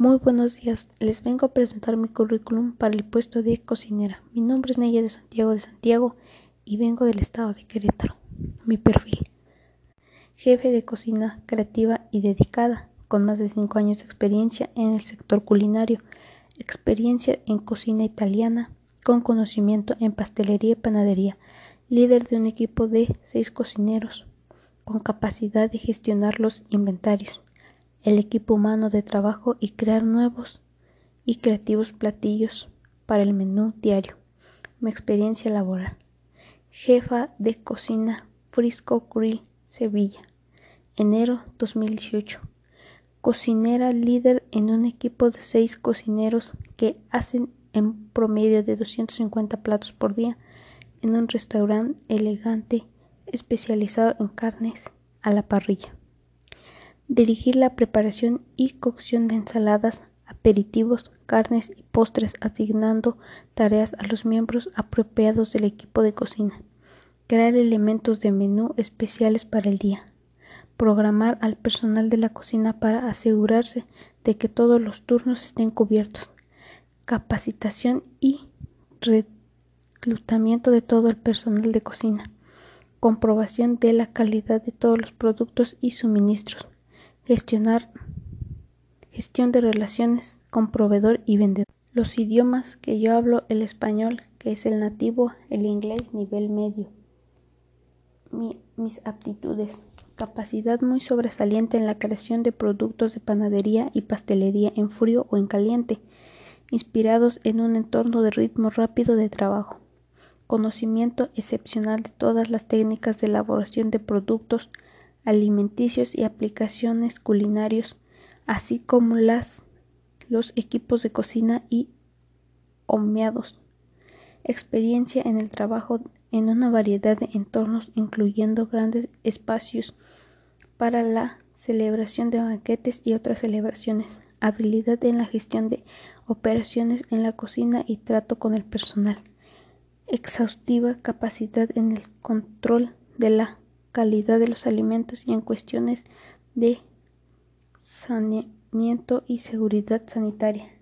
Muy buenos días, les vengo a presentar mi currículum para el puesto de cocinera. Mi nombre es Neya de Santiago de Santiago y vengo del estado de Querétaro. Mi perfil. Jefe de cocina creativa y dedicada, con más de 5 años de experiencia en el sector culinario, experiencia en cocina italiana, con conocimiento en pastelería y panadería, líder de un equipo de 6 cocineros, con capacidad de gestionar los inventarios el equipo humano de trabajo y crear nuevos y creativos platillos para el menú diario. Mi experiencia laboral. Jefa de cocina Frisco Grill Sevilla. Enero 2018. Cocinera líder en un equipo de seis cocineros que hacen en promedio de 250 platos por día en un restaurante elegante especializado en carnes a la parrilla dirigir la preparación y cocción de ensaladas, aperitivos, carnes y postres, asignando tareas a los miembros apropiados del equipo de cocina, crear elementos de menú especiales para el día, programar al personal de la cocina para asegurarse de que todos los turnos estén cubiertos, capacitación y reclutamiento de todo el personal de cocina, comprobación de la calidad de todos los productos y suministros, gestionar gestión de relaciones con proveedor y vendedor. Los idiomas que yo hablo, el español, que es el nativo, el inglés nivel medio. mis aptitudes. Capacidad muy sobresaliente en la creación de productos de panadería y pastelería en frío o en caliente, inspirados en un entorno de ritmo rápido de trabajo. Conocimiento excepcional de todas las técnicas de elaboración de productos alimenticios y aplicaciones culinarios, así como las, los equipos de cocina y homeados. Experiencia en el trabajo en una variedad de entornos, incluyendo grandes espacios para la celebración de banquetes y otras celebraciones. Habilidad en la gestión de operaciones en la cocina y trato con el personal. Exhaustiva capacidad en el control de la calidad de los alimentos y en cuestiones de saneamiento y seguridad sanitaria.